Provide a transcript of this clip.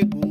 chegou.